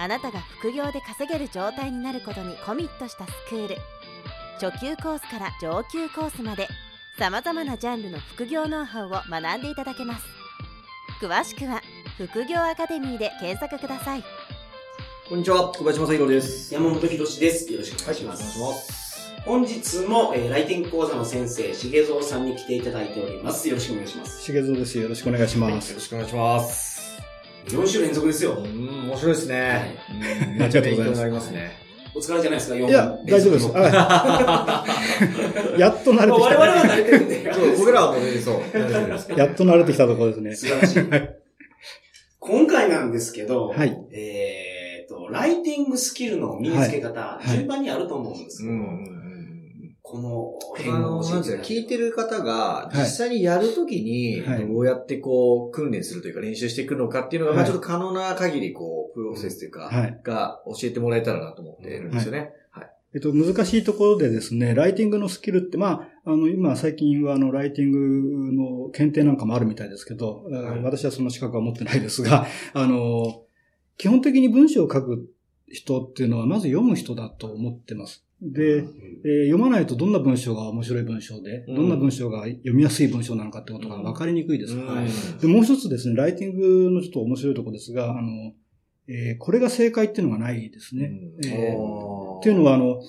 あなたが副業で稼げる状態になることにコミットしたスクール初級コースから上級コースまでさまざまなジャンルの副業ノウハウを学んでいただけます詳しくは副業アカデミーで検索くださいこんにちは、小林正宏です。山本博史です。よろしくお願いします。ます。本日も、えー、来店講座の先生、重蔵さんに来ていただいております。よろしくお願いします。しげぞうです。よろしくお願いします。よろしくお願いします。4週連続ですよう。ん、面白いですね。うん、めっちゃ勉強になりますね。お疲れじゃないですか、4いや、大丈夫です。あ やっと慣れてき我々はた。慣れてるんで。そう僕らはもうね、そう。大丈夫ですやっと慣れてきたところですね。素晴らしい。今回なんですけど、はい。えーと、ライティングスキルの身につけ方、い順番にあると思うんですけど、このあ辺を聞いてる方が、い実際にやるときに、はいどうやってこう、訓練するというか練習していくのかっていうのが、ちょっと可能な限り、こう、プロセスというか、はいが教えてもらえたらなと思ってるんですよね。はい。えっと、難しいところでですね、ライティングのスキルって、まあ、あの、今、最近は、あの、ライティングの検定なんかもあるみたいですけど、はい私はその資格は持ってないですが、あの、基本的に文章を書く人っていうのは、まず読む人だと思ってます。で、うんえー読まないとどんな文章が面白い文章で、うん。どんな文章が読みやすい文章なのかってことが分かりにくいです。はいで、もう一つですね、ライティングのちょっと面白いところですが、あの、えーこれが正解っていうのがないですね。うん。えー。っていうのは、あの、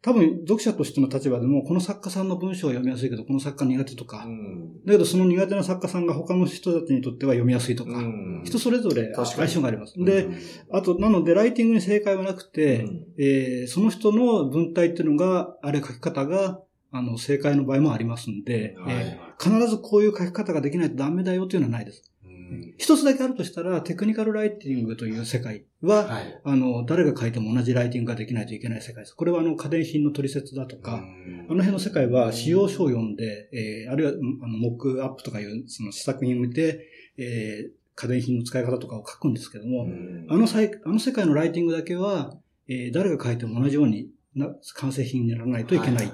多分読者としての立場でも、この作家さんの文章は読みやすいけど、この作家苦手とか、うん。だけどその苦手な作家さんが他の人たちにとっては読みやすいとか、うん。人それぞれ相性があります。うんで、あと、なので、ライティングに正解はなくて、うん。えーその人の文体っていうのが、あれ書き方が、あの、正解の場合もありますんで、はいえー必ずこういう書き方ができないとダメだよというのはないです。うん一つだけあるとしたら、テクニカルライティングという世界は、はい。あの、誰が書いても同じライティングができないといけない世界です。これはあの、家電品の取説だとか、あの辺の世界は使用書を読んで、えーあるいは、うんあの、モックアップとかいう、その試作品を見て、えー家電品の使い方とかを書くんですけども、うんあの際、あの世界のライティングだけは、えー誰が書いても同じようにな、完成品にならないといけないっ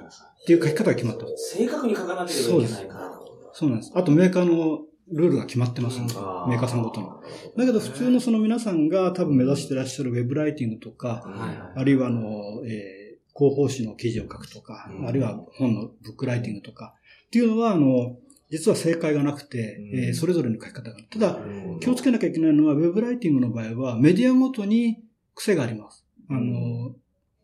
ていう書き方が決まってます。正確に書かなければいけないから。そうなんです。あとメーカーのルールが決まってます。んで、あメーカーさんごとの。だけど普通のその皆さんが多分目指してらっしゃるウェブライティングとか、あるいはあの、えー広報誌の記事を書くとか、うん。あるいは本のブックライティングとか、っていうのは、あの、実は正解がなくて、うん。えーそれぞれの書き方が。ある。ただ、うん気をつけなきゃいけないのは、ウェブライティングの場合は、メディアごとに癖があります。あの、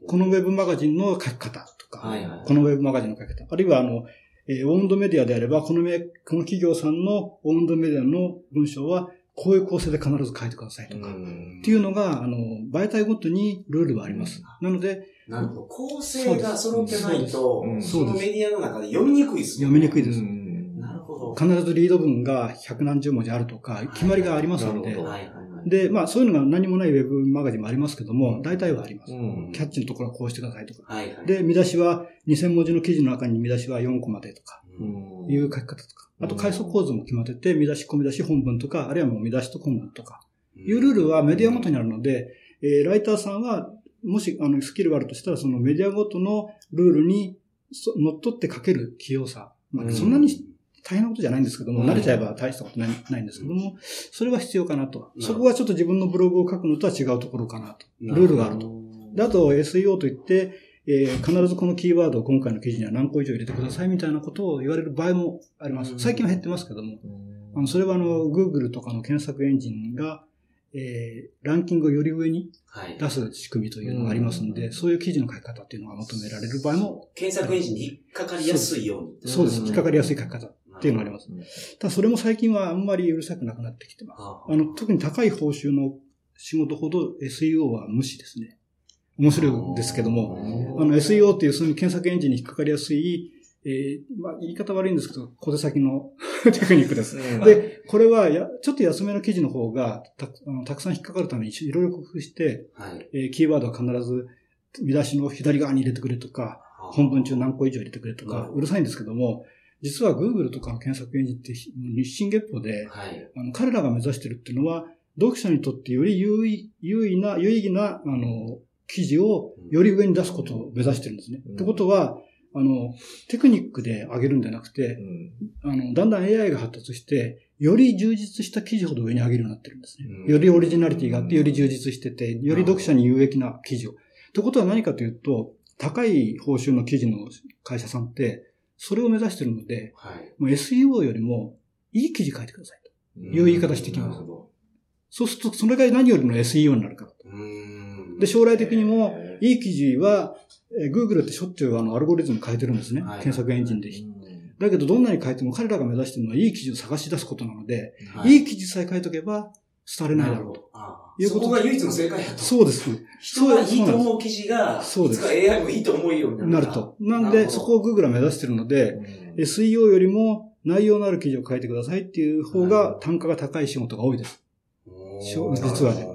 このウェブマガジンの書き方とか、このウェブマガジンの書き方、あるいはあの、えーオウンドメディアであれば、このめこの企業さんのオウンドメディアの文章は、こういう構成で必ず書いてくださいとか、っていうのが、あの、媒体ごとにルールはあります。なので、なるほど。構成が揃ってないとそのメディアの中で読みにくいです読みにくいです。なるほど。必ずリード文が百何十文字あるとか、決まりがありますので。なるほ、ど。はいはいはい。で、まあそういうのが何もないウェブマガジンもありますけども、うん大体はあります。うんキャッチのところはこうしてくださいとか。はいはい。で、見出しは2000文字の記事の中に見出しは4個までとか、うんいう書き方とか。あと階層構図も決まってて、見出し、小見出し、本文とか、あるいはもう見出しと本文とか、いうルールはメディアごとにあるので、えーライターさんは、もし、あの、スキルがあるとしたら、そのメディアごとのルールにそ乗っ取って書ける器用さ。まあ、そんなに大変なことじゃないんですけども、うん慣れちゃえば大したことないないんですけども、それは必要かなと。うんそこはちょっと自分のブログを書くのとは違うところかなと。ルールがあると。で、あと SEO といって、えー必ずこのキーワードを今回の記事には何個以上入れてくださいみたいなことを言われる場合もあります。最近は減ってますけども、あのそれはあの、Google とかの検索エンジンが、えーランキングをより上にはい。出す仕組みというのがありますので、そういう記事の書き方っていうのが求められる場合も、検索エンジンに引っかかりやすいように。そうです。うん引っかかりやすい書き方っていうのがあります。ただそれも最近はあんまりうるさくなくなってきてます。ああの、特に高い報酬の仕事ほど SEO は無視ですね。面白いですけども、あの SEO っていうその検索エンジンに引っかかりやすい、えー、まあ、言い方悪いんですけど、小手先の テクニックです。で、これはや、ちょっと安めの記事の方がたあのたくさん引っかかるためにいろいろ工夫して、はい、えー、キーワードは必ず見出しの左側に入れてくれとか、本文中何個以上入れてくれとか、うるさいんですけども、実は Google とかの検索エンジンって日進月歩で、はい、あの彼らが目指してるっていうのは、読者にとってより優位、優位な、有意義な、あの、記事をより上に出すことを目指してるんですね。うん、ってことは、あの、テクニックで上げるんじゃなくて、うん、あの、だんだん AI が発達して、より充実した記事ほど上に上げるようになってるんですね。うん、よりオリジナリティがあって、より充実してて、より読者に有益な記事を。ってことは何かというと、高い報酬の記事の会社さんって、それを目指してるので、はい、もう SEO よりもいい記事書いてくださいという言い方してきます。そうすると、それが何よりの SEO になるから。で、将来的にも、いい記事は、Google ってしょっちゅうあのアルゴリズム変えてるんですね。はい、検索エンジンで。だけど、どんなに書いても彼らが目指してるのは、いい記事を探し出すことなので、はい、いい記事さえ書いとけば、廃れないだろうと。いうことそこが唯一の正解やと。そうです。人がいいと思う記事が、そうです。AI もいいと思うようになる。と。なんで、そこを Google は目指してるので、SEO よりも内容のある記事を書いてくださいっていう方が単価が高い仕事が多いです。実はね。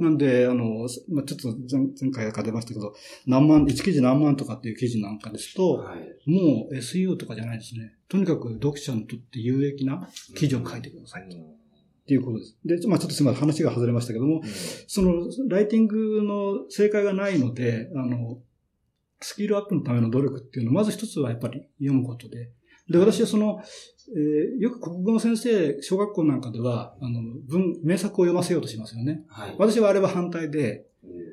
なんで、あの、まあ、ちょっと前前回から出ましたけど、何万、1記事何万とかっていう記事なんかですと、はい、もう SEO とかじゃないですね。とにかく読者にとって有益な記事を書いてくださいと。っていうことです。で、まあちょっとすみません、話が外れましたけども、うん、その、ライティングの正解がないので、あの、スキルアップのための努力っていうのは、まず一つはやっぱり読むことで、で、私はその、えー、よく国語の先生、小学校なんかでは、あの、文、名作を読ませようとしますよね。はい。私はあれは反対で、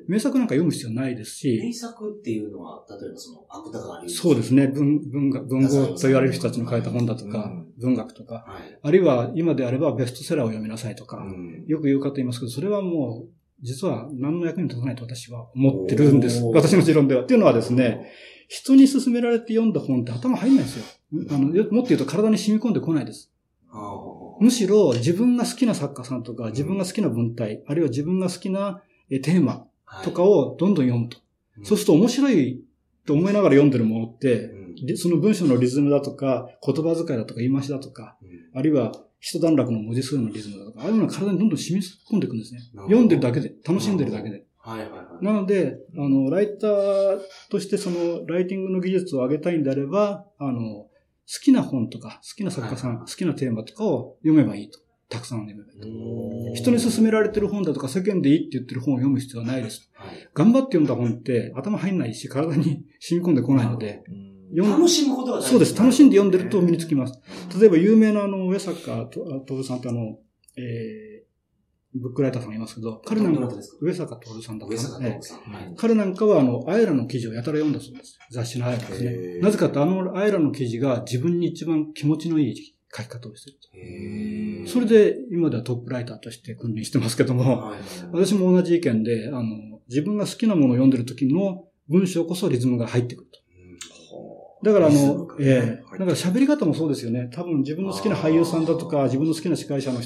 名作なんか読む必要ないですし。名作っていうのは、例えばその、芥川龍そうですね。文、文学、文豪と言われる人たちの書いた本だとか、文学とか、はい、あるいは今であればベストセラーを読みなさいとか、よく言う方いますけど、それはもう、実は何の役に立たないと私は思ってるんです。私の持論では。っていうのはですね、人に勧められて読んだ本って頭入んないんですよ。あの、もっと言うと体に染み込んでこないです。むしろ自分が好きな作家さんとか、自分が好きな文体、あるいは自分が好きなテーマとかをどんどん読むと。そうすると面白いと思いながら読んでるものって、その文章のリズムだとか、言葉遣いだとか言い回しだとか、あるいは一段落の文字数のリズムだとか、ああいうのが体にどんどん染み込んでいくんですね。読んでるだけで、楽しんでるだけで。はいはいはい。なので、あの、ライターとしてその、ライティングの技術を上げたいんであれば、あの、好きな本とか、好きな作家さん、はい、好きなテーマとかを読めばいいと。たくさん読めばいいと。人に勧められてる本だとか、世間でいいって言ってる本を読む必要はないです。はい、頑張って読んだ本って頭入んないし、体に染み込んでこないので、楽しむことが大事そうです。楽しんで読んでると身につきます。例えば有名なあの、上坂徹さんってあの、えー、ブックライターさんがいますけど、彼なんか、上坂徹さんだったかな、彼なんかは、あの、アイラの記事をやたら読んだそうです。雑誌のアイラですね。なぜかと、あのアイラの記事が自分に一番気持ちのいい書き方をしてるそれで、今ではトップライターとして君臨してますけども、私も同じ意見で、あの、自分が好きなものを読んでる時の文章こそリズムが入ってくると。だからあの、ええ。だから喋り方もそうですよね。多分自分の好きな俳優さんだとか、自分の好きな司会者の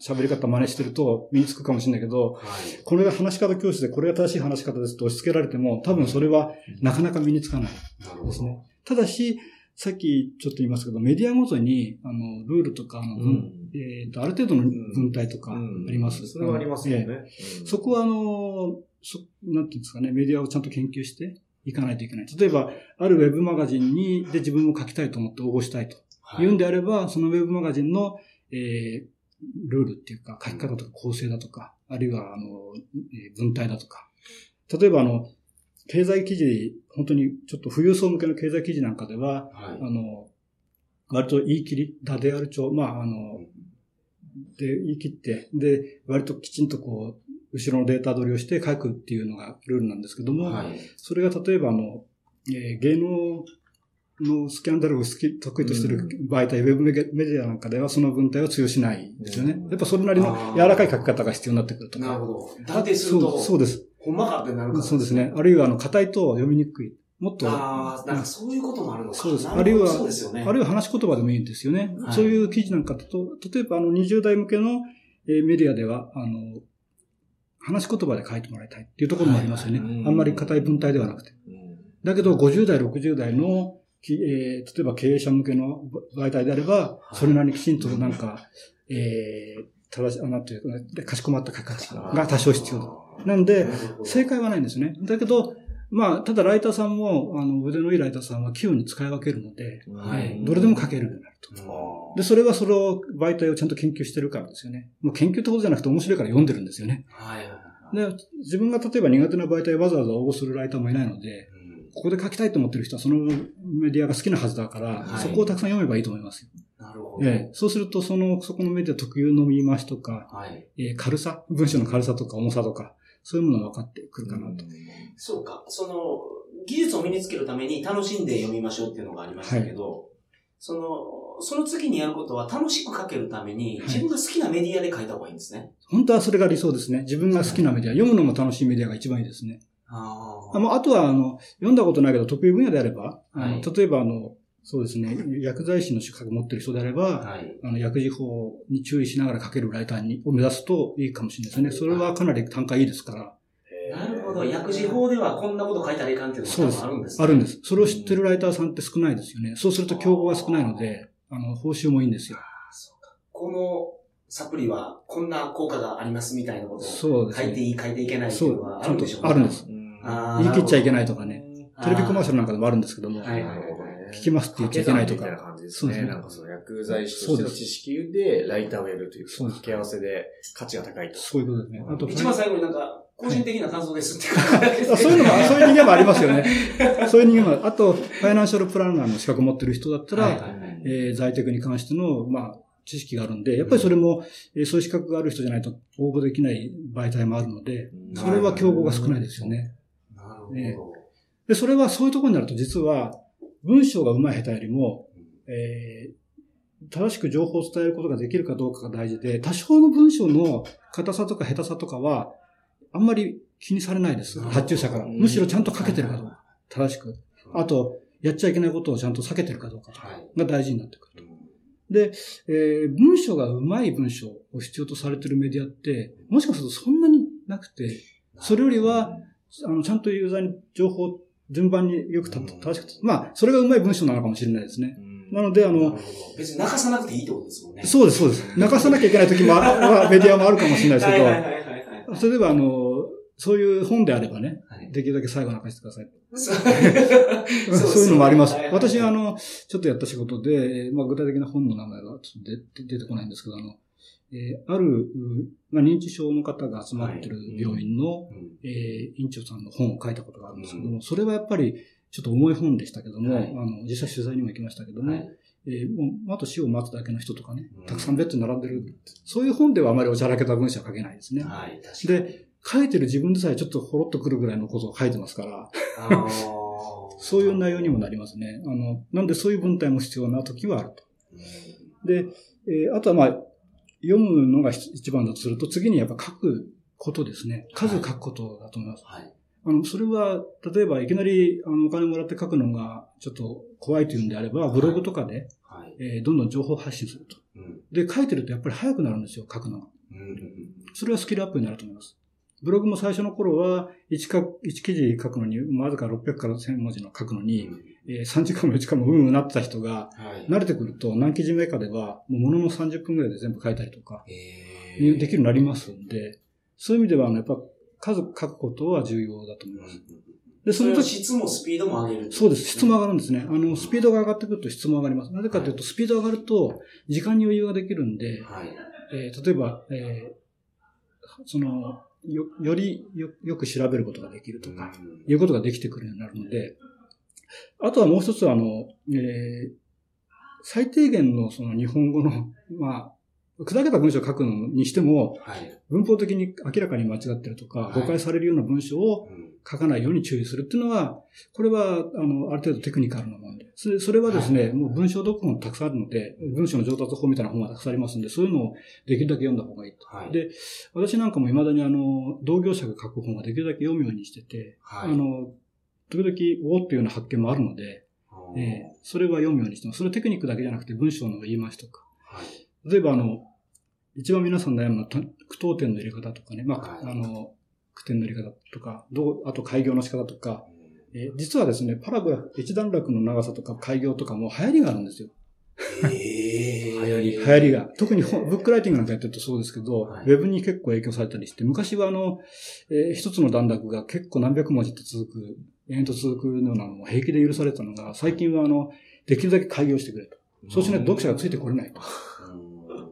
喋り方真似してると身につくかもしれないけど、はい、これが話し方教室でこれが正しい話し方ですと押し付けられても、多分それはなかなか身につかないですね。ただし、さっきちょっと言いますけど、メディアごとに、あの、ルールとか、あの、うん、えっ、ー、と、ある程度の文体とかあります。うん、それはありますよね。えー、そこは、あの、そ、なんていうんですかね、メディアをちゃんと研究していかないといけない。例えば、あるウェブマガジンに、で自分も書きたいと思って応募したいと。はい、言うんであれば、そのウェブマガジンの、えー、ルールっていうか、書き方とか構成だとか、あるいは、あの、文体だとか。例えば、あの、経済記事、本当にちょっと富裕層向けの経済記事なんかでは、はい、あの、割と言い切り、だである帳、まあ、あの、で、言い切って、で、割ときちんとこう、後ろのデータ取りをして書くっていうのがルールなんですけども、はい、それが例えばあの、えー、芸能のスキャンダルを好き、得意としてる媒体、うん、ウェブメディアなんかではその文体を通用しないですよね。やっぱそれなりの柔らかい書き方が必要になってくるとか。なるほど。断定すると。そうです。ほんまかってなるから、そうですね。あるいは、あの、硬いと読みにくい。もっと。ああ、なんかそういうこともあるのか。そうです。あるいは、そうですよね。あるいは話し言葉でもいいんですよね。はい、そういう記事なんかだと、例えばあの20代向けのメディアでは、あの、話し言葉で書いてもらいたいっていうところもありますよね。はい、あんまり硬い文体ではなくて。だけど、50代、60代のきえー例えば経営者向けの媒体であれば、それなりにきちんとなんか、えー、正し、あなんていうかね、かしこまった書き方が多少必要だ。なんで、正解はないんですね。だけど、まあ、ただライターさんも、あの、腕のいいライターさんは器用に使い分けるので、はいどれでも書けるようになると。で、それはそれを媒体をちゃんと研究してるからですよね。もう研究ってことじゃなくて面白いから読んでるんですよね。はい。で、自分が例えば苦手な媒体をわざわざ応募するライターもいないので、ここで書きたいと思ってる人はそのメディアが好きなはずだから、はいそこをたくさん読めばいいと思いますよ。なるほど。ええ、そうすると、その、そこのメディア特有の言い回しとか、はい。えー軽さ、文章の軽さとか重さとか、そういうものが分かってくるかなと。そうか。その、技術を身につけるために楽しんで読みましょうっていうのがありましたけど、その、その次にやることは楽しく書けるために、はい自分が好きなメディアで書いた方がいいんですね。本当はそれが理想ですね。自分が好きなメディア、読むのも楽しいメディアが一番いいですね。あああとは、あの、読んだことないけど得意分野であれば、はい例えば、あの、そうですね、薬剤師の資格持ってる人であれば、はい。あの、薬事法に注意しながら書けるライターにを目指すといいかもしれないですね。それはかなり単価いいですから。なるほど。薬事法ではこんなこと書いたらいかんっていうのがあるんですね。あるんです。それを知ってるライターさんって少ないですよね。そうすると競合が少ないので、あの、報酬もいいんですよ。このサプリはこんな効果がありますみたいなことをそうですね。書いていい、書いていけないってそいうのはあるんでしょうねあるんです。言い切っちゃいけないとかね。テレビコマーシャルなんか。かでもあるんですけども、はい聞きますって言っちゃいけないとかみたいな感じですね。そうですねなんかその薬剤師としての知識でライターをやるというそうです掛け合わせで価値が高いと。そういうことですね。あと、一番最後になんか、個人的な感想ですって そういうのも、そういう人間もありますよね。そういう人間も、あと、ファイナンシャルプランナーの資格持ってる人だったら、在宅に関しての、まあ、知識があるんで、やっぱりそれも、えーそういう資格がある人じゃないと応募できない媒体もあるので、それは競合が少ないですよね。なるほど。ねで、それはそういうところになると実は、文章が上手い下手よりも、えー正しく情報を伝えることができるかどうかが大事で、多少の文章の硬さとか下手さとかは、あんまり気にされないです。発注者から。むしろちゃんと書けてるかどうか。正しく。あと、やっちゃいけないことをちゃんと避けてるかどうか。が大事になってくると。で、えー文章が上手い文章を必要とされてるメディアって、もしかするとそんなになくて、それよりは、あの、ちゃんとユーザーに情報を順番によくた正しく、まあ、それが上手い文章なのかもしれないですね。なので、あの別に泣かさなくていいってことですもんね。そうです、そうです。泣かさなきゃいけない時も メディアもあるかもしれないですけはいはいはいはいはいど、それでは、あの、そういう本であればね、はい。できるだけ最後泣かせてください。そういうのもあります。はい私は、あの、ちょっとやった仕事で、まあ、具体的な本の名前が出てこないんですけど、あの、えーある、うまあ、認知症の方が集まってる病院の、うんえー院長さんの本を書いたことがあるんですけども、それはやっぱりちょっと重い本でしたけども、はいあの、実際取材にも行きましたけども、はいえーもう、あと死を待つだけの人とかねうん、たくさんベッドに並んでる。そういう本ではあまりおちゃらけた文章は書けないですね。はい、確かに。で、書いてる自分でさえちょっとほろっとくるぐらいのことを書いてますから、そういう内容にもなりますね。あの、なんでそういう文体も必要な時はあると。で、えーあとはまあ、読むのが一番だとすると、次にやっぱ書くことですね。数書くことだと思います。はい。あの、それは、例えばいきなりあのお金もらって書くのがちょっと怖いというんであれば、ブログとかで、はい。えーどんどん情報発信すると。うん。で、書いてるとやっぱり早くなるんですよ、書くのが。うん。それはスキルアップになると思います。ブログも最初の頃は1か、1記事書くのに、わずか600から1000文字の書くのに、えー3時間も4時間もうんうんなってた人が、はい。慣れてくると何記事目かでは、ものの30分ぐらいで全部書いたりとか、えできるようになりますんで、そういう意味では、あのやっぱ数書くことは重要だと思います。で、そそのの時、質もスピードも上げる。そうです。質も上がるんですね。あの、スピードが上がってくると質も上がります。なぜかというと、スピードが上がると、時間に余裕ができるんで、はい。えー例えば、えーその、よ、よりよよく調べることができるとか、うん。いうことができてくるようになるので、あとはもう一つは、あの、えー最低限のその日本語の、まあ、砕けた文章を書くのにしても、はい。文法的に明らかに間違ってるとか、はい。誤解されるような文章をうん書かないように注意するっていうのは、これは、あの、ある程度テクニカルなもので。それそれはですね、もう文章読本たくさんあるので、文章の上達法みたいな本がたくさんありますんで、そういうのをできるだけ読んだ方がいいと。はい。で私なんかも未だにあの、同業者が書く本はできるだけ読むようにしてて、はい。あの、時々、おおっていうような発見もあるので、うん、ええそれは読むようにしてます。それはテクニックだけじゃなくて文章の言い回しとか。はい。例えばあの、一番皆さん悩むのはた句読点の入れ方とかね、まあ、はいあの、句点の入れ方とか、どう、あと開業の仕方とか、えー実はですね、パラグラフ、一段落の長さとか開業とかも流行りがあるんですよ。ええ流行り流行りが。特にほブックライティングなんかやってるとそうですけど、はいウェブに結構影響されたりして、昔はあの、えー一つの段落が結構何百文字って続く、延々と続くようなのも平気で許されたのが、最近はあの、できるだけ開業してくれと。そうしないと読者がついてこれないと。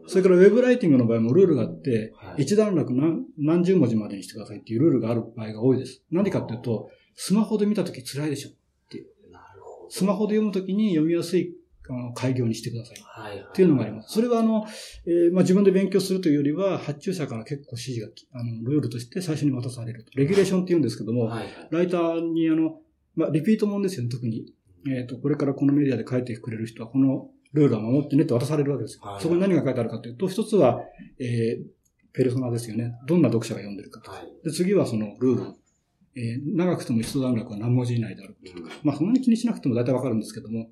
それからウェブライティングの場合もルールがあって、はい一段落何何十文字までにしてくださいっていうルールがある場合が多いです。何かっていうと、スマホで見たとき辛いでしょ。なるほど。スマホで読むときに読みやすいあの開業にしてください。はい。っっていうのがあります。それはあの、えーまあ、自分で勉強するというよりは、発注者から結構指示がき、あの、ルールとして最初に渡されると。レギュレーションって言うんですけども、はい。ライターにあの、まあ、リピートもんですよね、特に。えっ、と、これからこのメディアで書いてくれる人は、このルールは守ってねって渡されるわけですよ。はいそこに何が書いてあるかというと、一つは、えーペルソナですよね。どんな読者が読んでるかと。はい。で、次はそのルール。えー長くても一段落は何文字以内である。うんまあ、そんなに気にしなくても大体わかるんですけども。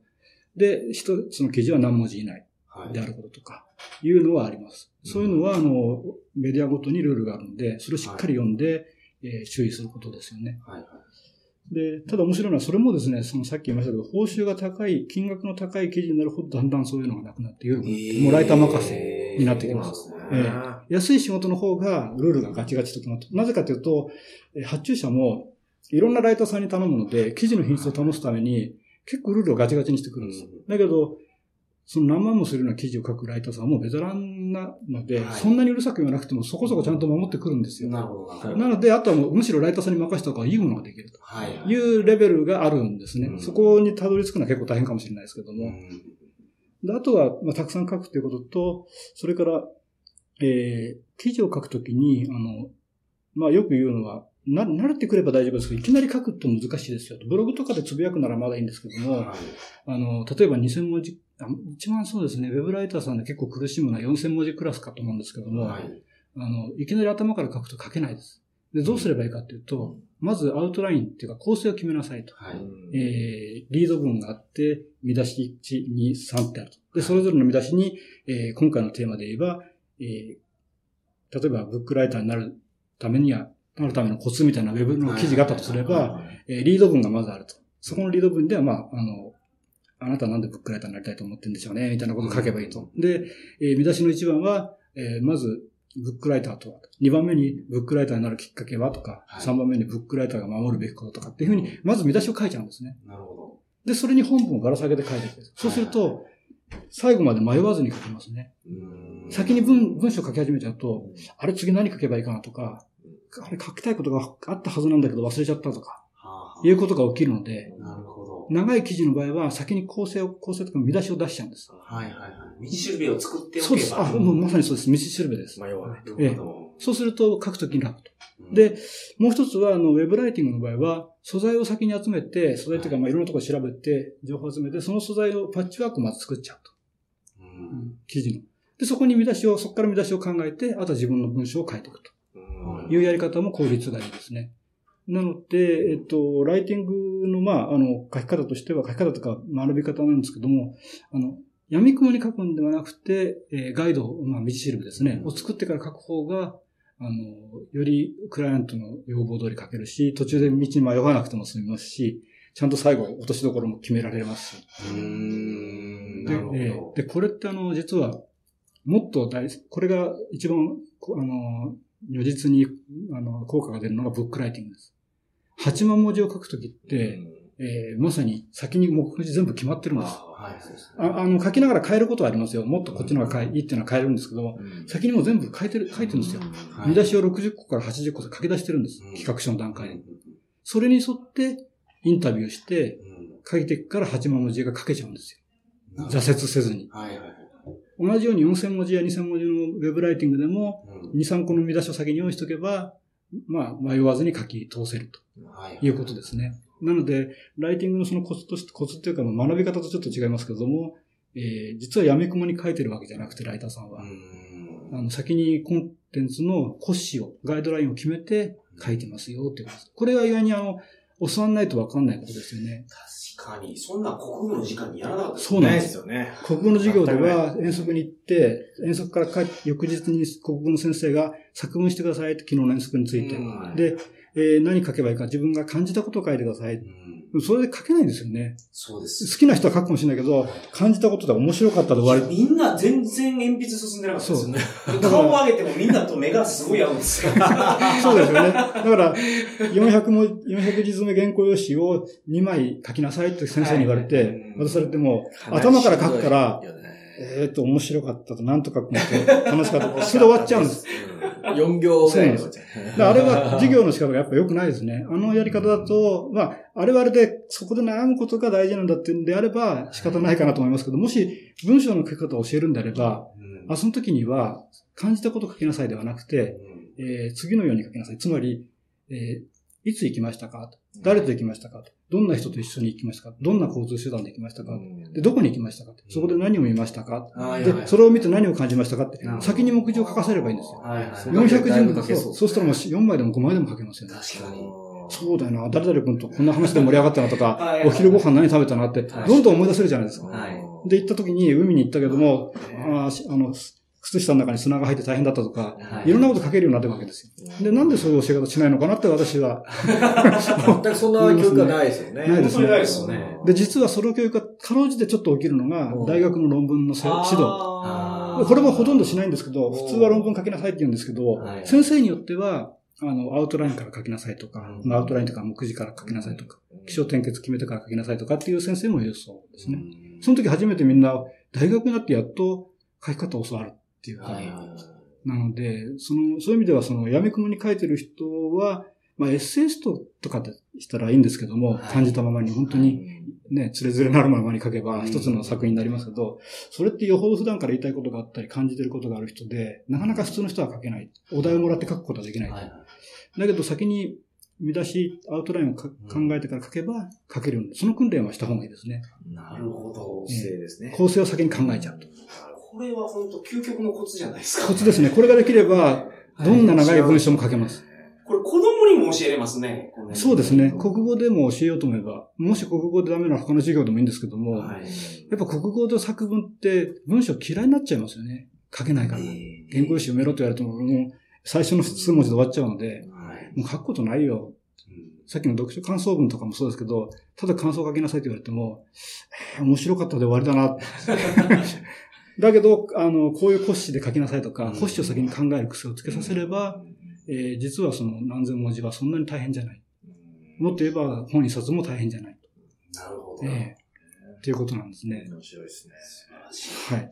で、一つの記事は何文字以内。はい。であることとか、いうのはあります。そういうのは、あの、メディアごとにルールがあるので、それをしっかり読んで、えー注意することですよね。はい。で、ただ面白いのは、それもですね、そのさっき言いましたけど、報酬が高い、金額の高い記事になるほど、だんだんそういうのがなくなって、緩くなって、もうライター任せになってきます。えなんえ安い仕事の方が、ルールがガチガチと決まって、なぜかというと、えー発注者も、いろんなライターさんに頼むので、記事の品質を保つために、結構ルールをガチガチにしてくるんです。うんだけど、その何万もするような記事を書くライターさんはもうベテランなので、はいそんなにうるさく言わなくてもそこそこちゃんと守ってくるんですよ。なるほど。なので、あとはもうむしろライターさんに任せた方がいいものができるとはい。いうレベルがあるんですね。うんそこにたどり着くのは結構大変かもしれないですけども。うんであとは、まあ、たくさん書くということと、それから、えー、記事を書くときに、あの、まあ、よく言うのは、な、慣れてくれば大丈夫ですけど、いきなり書くと難しいですよと。ブログとかでつぶやくならまだいいんですけども、はいあの、例えば2000文字、あ一番そうですね、ウェブライターさんで結構苦しむのは4000文字クラスかと思うんですけども、はい。あの、いきなり頭から書くと書けないです。で、どうすればいいかっていうと、まずアウトラインっていうか構成を決めなさいと。はい。えー、リード文があって、見出し1、2、3ってあると。で、それぞれの見出しに、えー今回のテーマで言えば、えー例えばブックライターになるためには、なるためのコツみたいなウェブの記事があったとすれば、えーリード文がまずあると。そこのリード文では、まあ、あの、あなたはなんでブックライターになりたいと思ってるんでしょうね、みたいなことを書けばいいと。で、えー見出しの1番は、えーまず、ブックライターとは。2番目に、ブックライターになるきっかけはとか、はい3番目にブックライターが守るべきこととかっていうふうに、まず見出しを書いちゃうんですね。なるほで、それに本文をばら下げて書いていく。そうすると、最後まで迷わずに書けますね。ど。うん先に文、文章書き始めちゃうと、あれ次何書けばいいかなとか、あれ書きたいことがあったはずなんだけど忘れちゃったとか、はあいうことが起きるので、ど。長い記事の場合は先に構成を、構成とか見出しを出しちゃうんです。はいはいはい。道しるべを作っておけば。そうです。あ、もうまさにそうです。道しるべです。迷わない。なるほど。そうすると書くときに楽と。うん、で、もう一つは、あの、ウェブライティングの場合は、素材を先に集めて、素材というか、まあ、いろんなところ調べて、情報を集めて、その素材をパッチワークをまず作っちゃうと。うん記事の。で、そこに見出しを、そこから見出しを考えて、あとは自分の文章を書いていくとうんいうやり方も効率がいいですね。なので、えっと、ライティングの、まあ、あの、書き方としては、書き方とか学び方なんですけども、あの、闇雲に書くんではなくて、えーガイド、まあ、道しるべですね、を作ってから書く方が、あの、よりクライアントの要望通り書けるし、途中で道に迷わなくても済みますし、ちゃんと最後、落としどころも決められますし。うーん。でなるほど。えーで、これってあの、実は、もっと大事、これが一番、こあの、如実に、あの、効果が出るのがブックライティングです。8万文字を書くときって、えーまさに先に目次全部決まってるんです。あはい。ああの、書きながら変えることはありますよ。もっとこっちの方がいいっていうのは変えるんですけど、うん先にもう全部書いてる、書いてるんですよ。はい見出しを60個から80個で書き出してるんです。うん企画書の段階でうん。それに沿って、インタビューして、うん書いていくから8万文字が書けちゃうんですよ。挫折せずに。はいはいはい。同じように4000文字や2000文字のウェブライティングでも、うん2、3個の見出しを先に用意しておけば、まあ、迷わずに書き通せるとはいいうことですね。なので、ライティングのそのコツとして、コツっていうか、まあ学び方とちょっと違いますけれども、えー実は闇雲に書いてるわけじゃなくて、ライターさんは。うんあの、先にコンテンツの骨子を、ガイドラインを決めて書いてますよっていうことです。これは意外にあの、教わんないとわかんないことですよね。確かに、そんな国語の時間にやらなかったそうなんで。ですすよね。国語の授業では遠足に行って、遠足から帰って、翌日に国語の先生が作文してくださいって昨日の遠足について。うんで、えー何書けばいいか自分が感じたことを書いてください。うんそれで書けないんですよね。そうです。好きな人は書くかもしれないけど、感じたことで面白かったで終わり。みんな全然鉛筆進んでなかったですよね。顔を上げてもみんなと目がすごい合うんですよ。そうですよね。だから、400も、400字詰め原稿用紙を2枚書きなさいって先生に言われて、渡されても、頭から書くから、えっと、面白かったと、なんとかって楽しかった。それで終わっちゃうんです。4行ぐらいで終わっちゃう。あれは授業の仕方がやっぱ良くないですね。あのやり方だと、まあ、あれはあれで、そこで悩むことが大事なんだっていうんであれば仕方ないかなと思いますけど、もし文章の書き方を教えるんであれば、あその時には感じたこと書きなさいではなくて、えー次のように書きなさい。つまり、えーいつ行きましたか？誰と行きましたか？どんな人と一緒に行きましたか？どんな交通手段で行きましたか？で、どこに行きましたか？そこで何を見ましたか？で、それを見て何を感じましたか？って先に目次を書かせればいいんですよ。はいはい。400字分書けそう。そう。したらもう4枚でも5枚でも書けますよね。確かに。そうだよな、誰々君とこんな話で盛り上がったなとか お昼ご飯何食べたなって、はい。どんどん思い出せるじゃないですか。はい。で、行った時に海に行ったけども、あの、靴下の中に砂が入って大変だったとか、はいいろんなこと書けるようになってるわけですよ。で、なんでそういう教え方しないのかなって私は。全くそんな教育はないですよね。ないですねないですよね。で、実はその教育がかろうじてちょっと起きるのがうん、大学の論文のせ指導。これもほとんどしないんですけど、普通は論文書きなさいって言うんですけどはい、先生によっては、あの、アウトラインから書きなさいとか、うんアウトラインとか目次から書きなさいとか、気象点結決めてから書きなさいとかっていう先生もいるそうですね。その時初めてみんな、大学になってやっと書き方を教わるっていうか、はいはいなので、その、そういう意味では、その、闇雲に書いてる人は、まあ、エッセイストとかでしたらいいんですけども、はい感じたままに、本当に、ね、つれづれなるままに書けば、うん一つの作品になりますけど、それってよほど普段から言いたいことがあったり、感じてることがある人で、なかなか普通の人は書けない。お題をもらって書くことはできない。はいはいだけど先に見出し、アウトラインをか考えてから書けば書けるように、その訓練はした方がいいですね。なるほど。姿勢ですね。構成を先に考えちゃうと。これは本当究極のコツじゃないですか。コツですね。これができれば、どんな長い文章も書けます。これ子供にも教えれますね。そうですね。国語でも教えようと思えば、もし国語でダメなら他の授業でもいいんですけども、はい。やっぱ国語で作文って文章嫌いになっちゃいますよね。書けないから。原稿用紙読めろって言われても、もう最初の数文字で終わっちゃうので、はい。もう書くことないよ。さっきの読書感想文とかもそうですけど、ただ感想書きなさいって言われても、えー面白かったで終わりだな。だけど、あの、こういう骨子で書きなさいとか、うん骨子を先に考える癖をつけさせれば、えー実はその何千文字はそんなに大変じゃない。もっと言えば本一冊も大変じゃない。なるほど。ええっていうことなんですね。面白いですね。はい。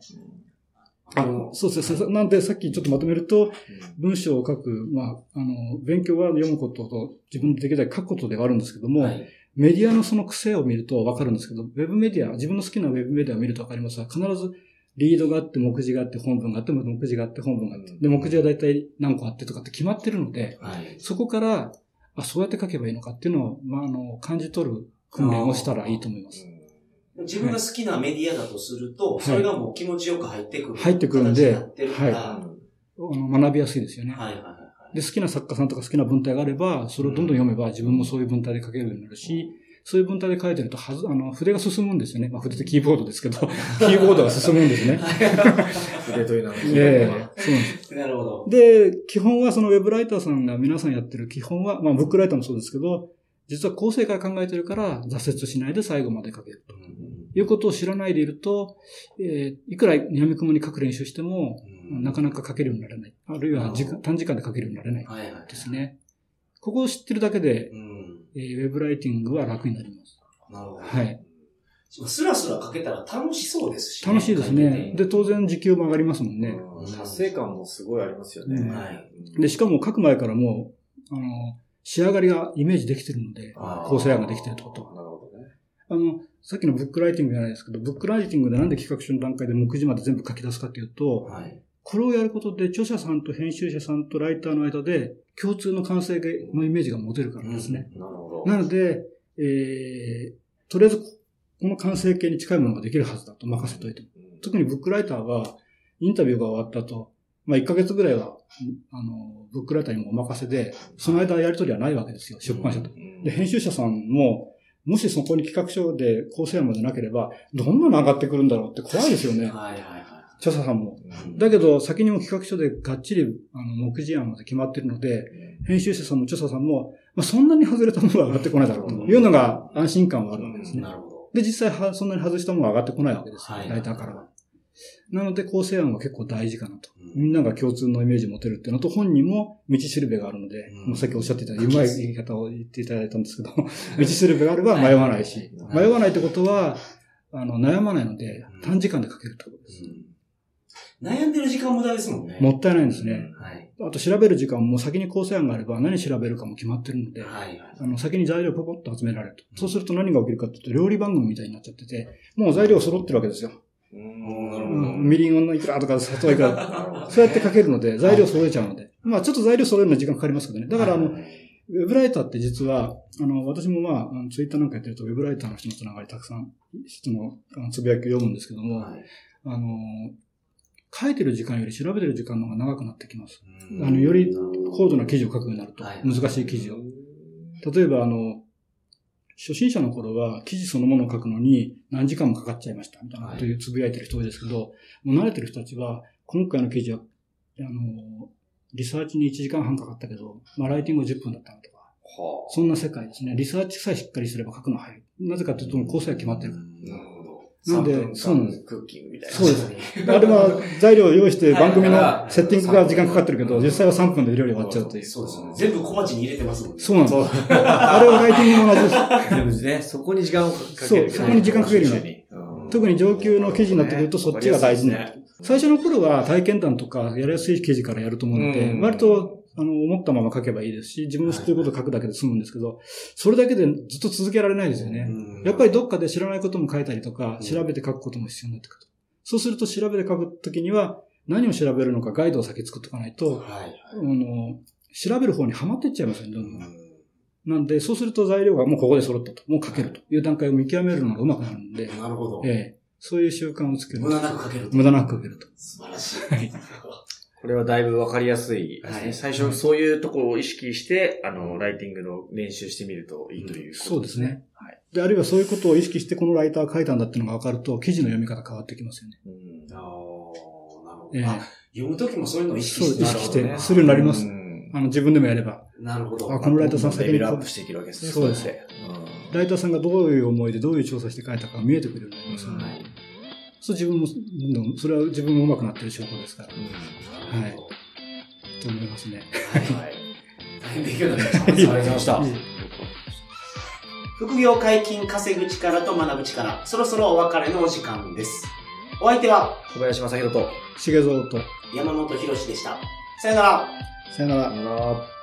あの、そうですね。なんで、さっきちょっとまとめると、文章を書く、まあ、あの、勉強は読むことと自分でできるだけ書くことではあるんですけども、はい。メディアのその癖を見るとわかるんですけど、ウェブメディア、自分の好きなウェブメディアを見るとわかりますが、必ずリードがあって、目次があって、本文があって、目次があって、本文があって、で、目次は大体何個あってとかって決まってるので、はい。そこから、あ、そうやって書けばいいのかっていうのを、まあ、あの、感じ取る訓練をしたらいいと思います。自分が好きなメディアだとすると、いそれがもう気持ちよく入ってくる。入ってくるんで。ははいあの学びやすいですよね。はいはいはい。で、好きな作家さんとか好きな文体があれば、それをどんどん読めば自分もそういう文体で書けるようになるし、そういう文体で書いてると、はず、あの、筆が進むんですよね。まあ、筆ってキーボードですけど、キーボードが進むんですね。筆というのは。ええそうなんです。なるほど。で、基本はそのウェブライターさんが皆さんやってる基本は、まあ、ブックライターもそうですけど、実は構成から考えてるから挫折しないで最後まで書けるということを知らないでいると、えーいくら闇雲に書く練習しても、なかなか書けるようにならない。あるいは時間短時間で書けるようになれないはいはい。ですね。ここを知ってるだけで、うん。えーウェブライティングは楽になります。なるほど。はい。スラスラ書けたら楽しそうですし、楽しいですね。で、当然時給も上がりますもんね。うん達成感もすごいありますよね。うんはい。で、しかも書く前からもう、あの、仕上がりがイメージできてるので、構成案ができてるってことは。なるほどね。あの、さっきのブックライティングじゃないですけど、ブックライティングでなんで企画書の段階で目次まで全部書き出すかっていうと、はい。これをやることで著者さんと編集者さんとライターの間で共通の完成のイメージが持てるからですね。なるほど。なので、えー、とりあえずこの完成形に近いものができるはずだと任せといて。特にブックライターはインタビューが終わった後、まあ1ヶ月ぐらいは、あの、ブックライターにもお任せで、その間やりとりはないわけですよ、出版社と。うんで、編集者さんも、もしそこに企画書で構成案までなければ、どんなの上がってくるんだろうって怖いですよね。はいはいはい。著者さんも。うん。だけど、先にも企画書でがっちり、あの、目次案まで決まってるので、編集者さんも著者さんも、まあ、あ、そんなに外れたものが上がってこないだろうと。いうのが安心感はあるわけですね。なるほど。で、実際はそんなに外したものが上がってこないわけです。はい。ライターからは。なので構成案は結構大事かなと。うん。みんなが共通のイメージを持てるっていうのと、本人も道しるべがあるので、うん。もうさっきおっしゃっていた、うまい言い方を言っていただいたんですけど、道しるべがあれば迷わないし、はい。迷わないってことは、あの、悩まないのでうん、短時間で書けるってことです。悩んでる時間無駄ですもんね。もったいないんですね。はい。あと調べる時間も先に構成案があれば何調べるかも決まってるので、はい。あの、先に材料をポポッと集められると。そうすると何が起きるかというと、料理番組みたいになっちゃってて、もう材料揃ってるわけですよ。なるほど。うんみりんのいくらとか砂糖いくら。そうやって書けるので、材料揃えちゃうので。まあちょっと材料揃えるのに時間かかりますけどね。だからあの、ウェブライターって実は、あの、私もまあ、ツイッターなんかやってると、ウェブライターの人のつながりたくさん、人のあのつぶやきを読むんですけども、はいあの、書いてる時間より調べてる時間の方が長くなってきます。うんあの、より高度な記事を書くようになるとはい、難しい記事を。例えば、あの、初心者の頃は記事そのものを書くのに何時間もかかっちゃいましたみたいなことをつぶやいてる人多いですけど、もう慣れてる人たちは、今回の記事は、あの、リサーチに1時間半かかったけど、まあライティングは10分だったなとか、はそんな世界ですね。リサーチさえしっかりすれば書くのは早い。なぜかというと、構成が決まってるから。なんで3分そうなんですクッキングみたいな。そうです。あれは材料を用意して番組のセッティングが時間かかってるけど、実際は3分で料理終わっちゃうという。そうですよね。全部小鉢に入れてますもんね。そうなんです。あれはライティングも同じです。でもね、そこに時間をかける。そうそこに時間かけるように特に上級の記事になってくるとそっちが大事になる。最初の頃は体験談とかやりやすい記事からやると思うので、うん割とあの思ったまま書けばいいですし、自分の知ってることを書くだけで済むんですけど、それだけでずっと続けられないですよね。うんやっぱりどっかで知らないことも書いたりとか、うん調べて書くことも必要になってくる。そうすると調べて書くときには、何を調べるのかガイドを先作っておかないと、はい。あの、調べる方にはまっていっちゃいますよね、どんどん。うんなんで、そうすると材料がもうここで揃ったと、もう書けるという段階を見極めるのが上手くなるんで、なるほど。ええ、そういう習慣をつける。無駄なく書けると。無駄なく書けると。素晴らしい。はいこれはだいぶわかりやすいですね。はい最初そういうところを意識して、あの、ライティングの練習してみるといいということそうですね。はい。で、あるいはそういうことを意識してこのライターが書いたんだっていうのが分かると、記事の読み方変わってきますよね。うんああ、なるほど。ええあ読むときもそういうのを意識そう、して。意識して、するようになります。うんあの、自分でもやれば。なるほど。あ、このライターさんレ先にこうベルアップしていけるわけですね。そうですやってライターさんがどういう思いでどういう調査して書いたかが見えてくるようになりますので、はいそう自分も、どんどんそれは自分も上手くなってる証拠ですから、うんはいと思いますね。はい。はい。大変勉強になりました。ありがとうございました。副業解禁稼ぐ力と学ぶ力、そろそろお別れのお時間です。お相手は小林正宏と、重蔵と、山本博史でした。さよなら。さよなら。さよなら